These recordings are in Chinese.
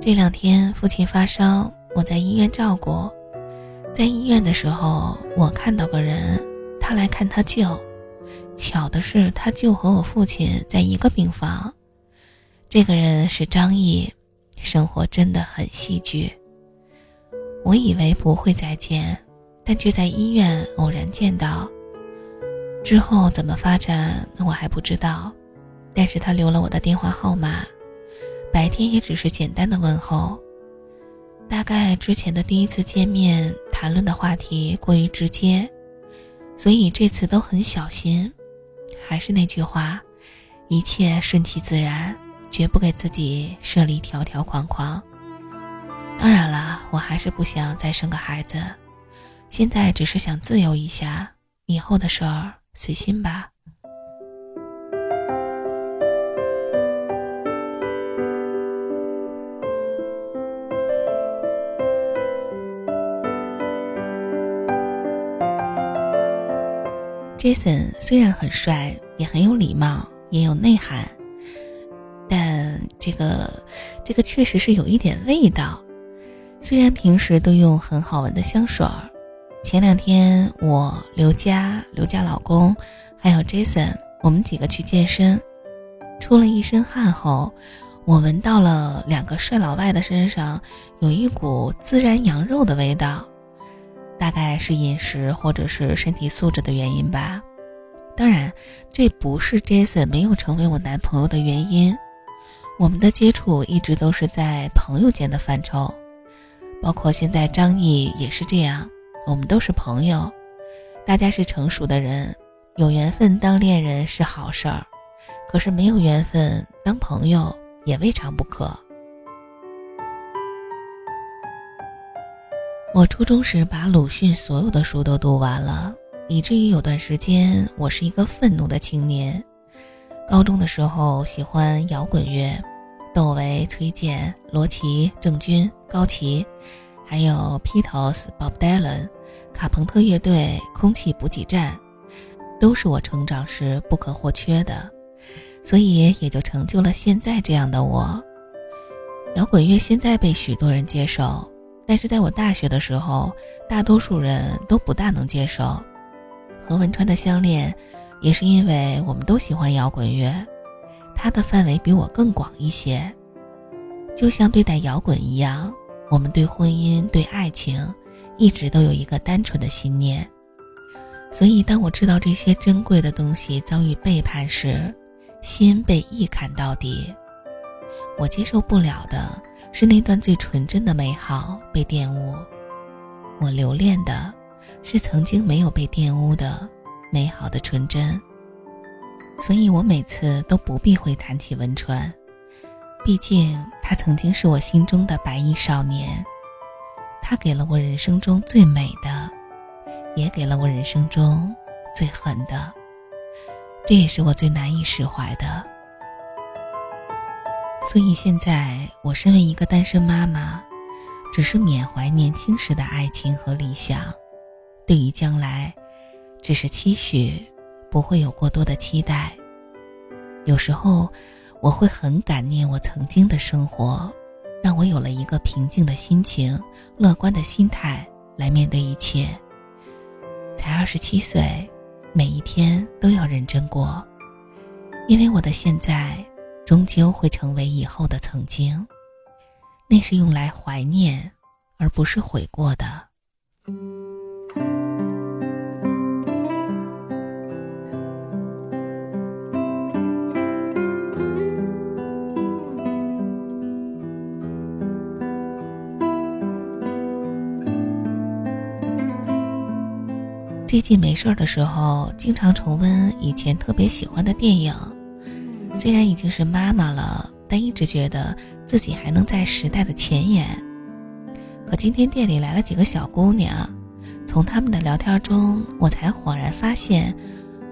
这两天父亲发烧，我在医院照顾。在医院的时候，我看到个人，他来看他舅。巧的是，他舅和我父亲在一个病房。这个人是张毅，生活真的很戏剧。我以为不会再见，但却在医院偶然见到。之后怎么发展，我还不知道。但是他留了我的电话号码，白天也只是简单的问候。大概之前的第一次见面谈论的话题过于直接，所以这次都很小心。还是那句话，一切顺其自然，绝不给自己设立条条框框。当然了，我还是不想再生个孩子，现在只是想自由一下，以后的事儿随心吧。Jason 虽然很帅，也很有礼貌，也有内涵，但这个这个确实是有一点味道。虽然平时都用很好闻的香水儿，前两天我刘佳、刘佳老公还有 Jason，我们几个去健身，出了一身汗后，我闻到了两个帅老外的身上有一股孜然羊肉的味道。大概是饮食或者是身体素质的原因吧，当然，这不是 Jason 没有成为我男朋友的原因。我们的接触一直都是在朋友间的范畴，包括现在张毅也是这样，我们都是朋友，大家是成熟的人，有缘分当恋人是好事儿，可是没有缘分当朋友也未尝不可。我初中时把鲁迅所有的书都读完了，以至于有段时间我是一个愤怒的青年。高中的时候喜欢摇滚乐，窦唯、崔健、罗琦、郑钧、高旗，还有 Beatles、Bob Dylan、卡朋特乐队、空气补给站，都是我成长时不可或缺的，所以也就成就了现在这样的我。摇滚乐现在被许多人接受。但是在我大学的时候，大多数人都不大能接受。何文川的相恋，也是因为我们都喜欢摇滚乐，它的范围比我更广一些。就像对待摇滚一样，我们对婚姻、对爱情，一直都有一个单纯的信念。所以，当我知道这些珍贵的东西遭遇背叛时，心被一砍到底。我接受不了的。是那段最纯真的美好被玷污，我留恋的，是曾经没有被玷污的美好的纯真。所以我每次都不避讳谈起文川，毕竟他曾经是我心中的白衣少年，他给了我人生中最美的，也给了我人生中最狠的，这也是我最难以释怀的。所以现在，我身为一个单身妈妈，只是缅怀年轻时的爱情和理想，对于将来，只是期许，不会有过多的期待。有时候，我会很感念我曾经的生活，让我有了一个平静的心情、乐观的心态来面对一切。才二十七岁，每一天都要认真过，因为我的现在。终究会成为以后的曾经，那是用来怀念，而不是悔过的。最近没事儿的时候，经常重温以前特别喜欢的电影。虽然已经是妈妈了，但一直觉得自己还能在时代的前沿。可今天店里来了几个小姑娘，从她们的聊天中，我才恍然发现，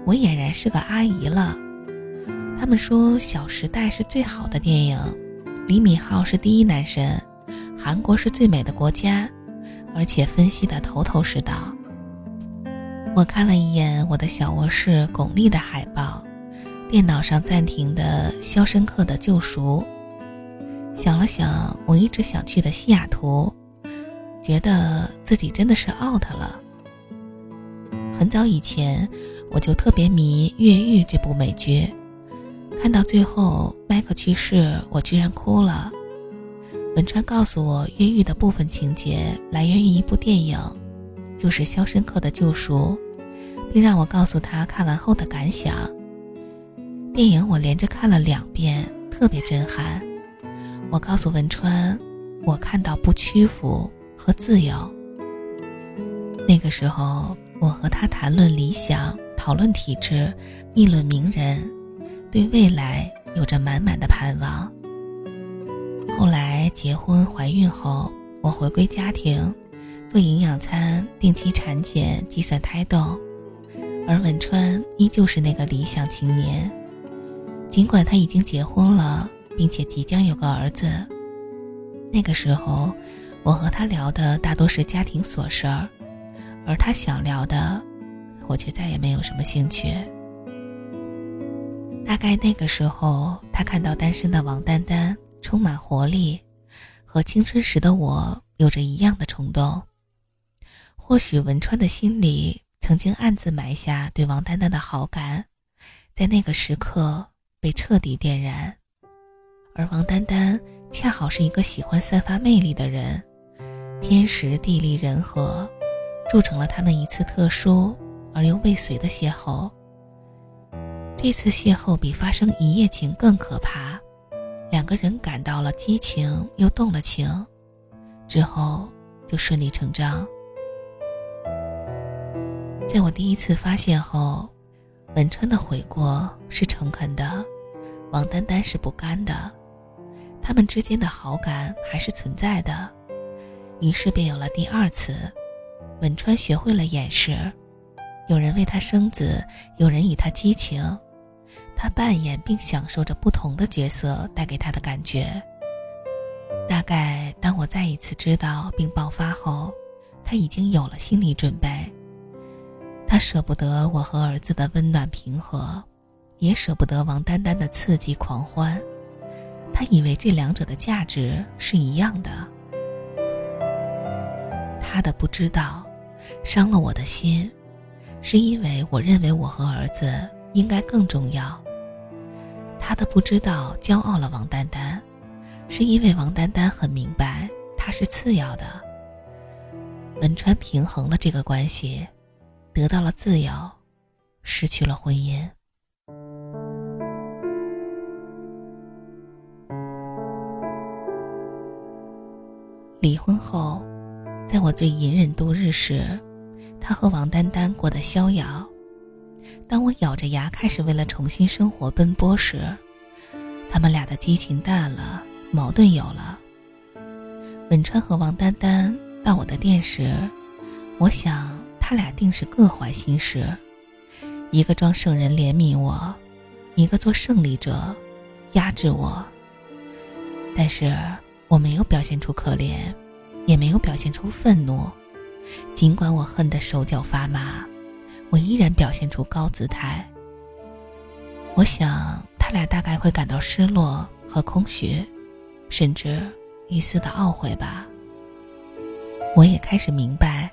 我俨然是个阿姨了。她们说《小时代》是最好的电影，李敏镐是第一男神，韩国是最美的国家，而且分析的头头是道。我看了一眼我的小卧室巩俐的海报。电脑上暂停的《肖申克的救赎》，想了想，我一直想去的西雅图，觉得自己真的是 out 了。很早以前，我就特别迷《越狱》这部美剧，看到最后麦克去世，我居然哭了。文川告诉我，《越狱》的部分情节来源于一部电影，就是《肖申克的救赎》，并让我告诉他看完后的感想。电影我连着看了两遍，特别震撼。我告诉文川，我看到不屈服和自由。那个时候，我和他谈论理想，讨论体制，议论名人，对未来有着满满的盼望。后来结婚怀孕后，我回归家庭，做营养餐，定期产检，计算胎动，而文川依旧是那个理想青年。尽管他已经结婚了，并且即将有个儿子，那个时候，我和他聊的大多是家庭琐事儿，而他想聊的，我却再也没有什么兴趣。大概那个时候，他看到单身的王丹丹充满活力，和青春时的我有着一样的冲动。或许文川的心里曾经暗自埋下对王丹丹的好感，在那个时刻。被彻底点燃，而王丹丹恰好是一个喜欢散发魅力的人，天时地利人和，铸成了他们一次特殊而又未遂的邂逅。这次邂逅比发生一夜情更可怕，两个人感到了激情，又动了情，之后就顺理成章。在我第一次发现后。文川的悔过是诚恳的，王丹丹是不甘的，他们之间的好感还是存在的，于是便有了第二次。文川学会了掩饰，有人为他生子，有人与他激情，他扮演并享受着不同的角色带给他的感觉。大概当我再一次知道并爆发后，他已经有了心理准备。他舍不得我和儿子的温暖平和，也舍不得王丹丹的刺激狂欢。他以为这两者的价值是一样的。他的不知道，伤了我的心，是因为我认为我和儿子应该更重要。他的不知道骄傲了王丹丹，是因为王丹丹很明白他是次要的。文川平衡了这个关系。得到了自由，失去了婚姻。离婚后，在我最隐忍度日时，他和王丹丹过得逍遥。当我咬着牙开始为了重新生活奔波时，他们俩的激情淡了，矛盾有了。文川和王丹丹到我的店时，我想。他俩定是各怀心事，一个装圣人怜悯我，一个做胜利者压制我。但是我没有表现出可怜，也没有表现出愤怒。尽管我恨得手脚发麻，我依然表现出高姿态。我想他俩大概会感到失落和空虚，甚至一丝的懊悔吧。我也开始明白。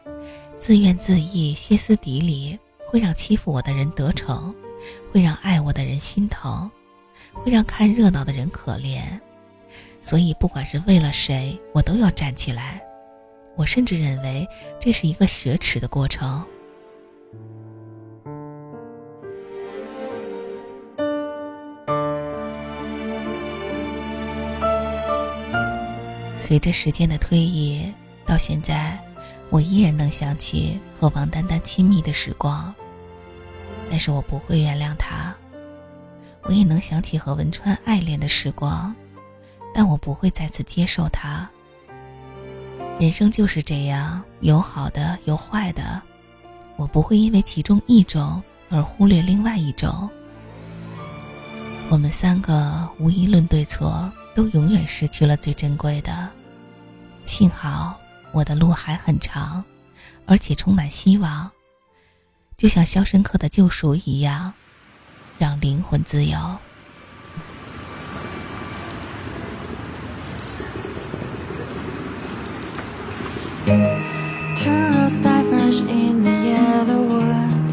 自怨自艾、歇斯底里，会让欺负我的人得逞，会让爱我的人心疼，会让看热闹的人可怜。所以，不管是为了谁，我都要站起来。我甚至认为这是一个雪耻的过程。随着时间的推移，到现在。我依然能想起和王丹丹亲密的时光，但是我不会原谅他。我也能想起和文川爱恋的时光，但我不会再次接受他。人生就是这样，有好的，有坏的，我不会因为其中一种而忽略另外一种。我们三个无一论对错，都永远失去了最珍贵的。幸好。我的路还很长，而且充满希望，就像《肖申克的救赎》一样，让灵魂自由。Turtles diverge in the yellow wood.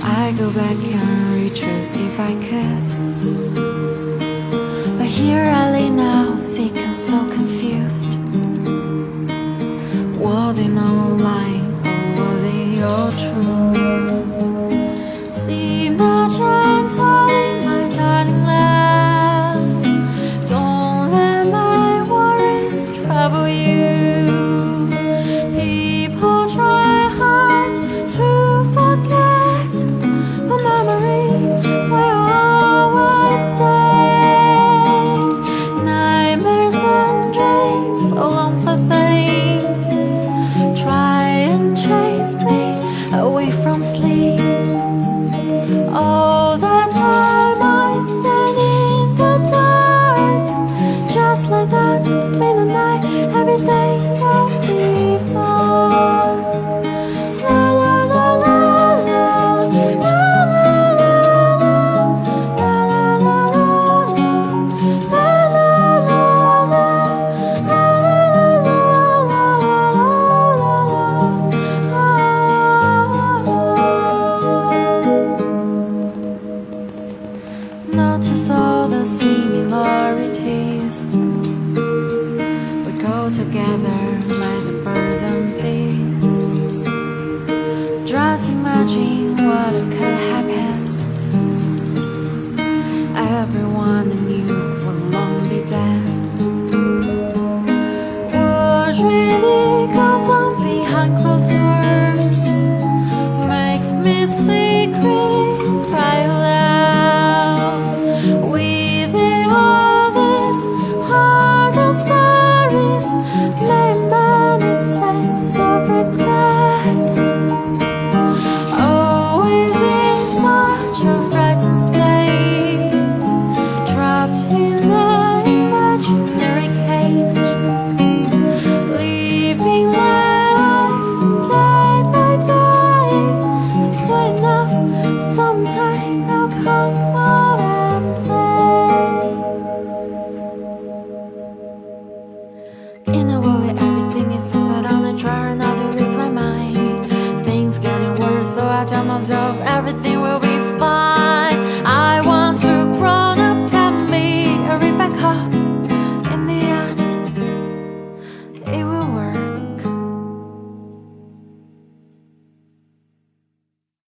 I go back and retrace if I could. But here I lay now, sick and so confused. Was it online or was it all true? away from sleep. everyone that knew sounds of everything will be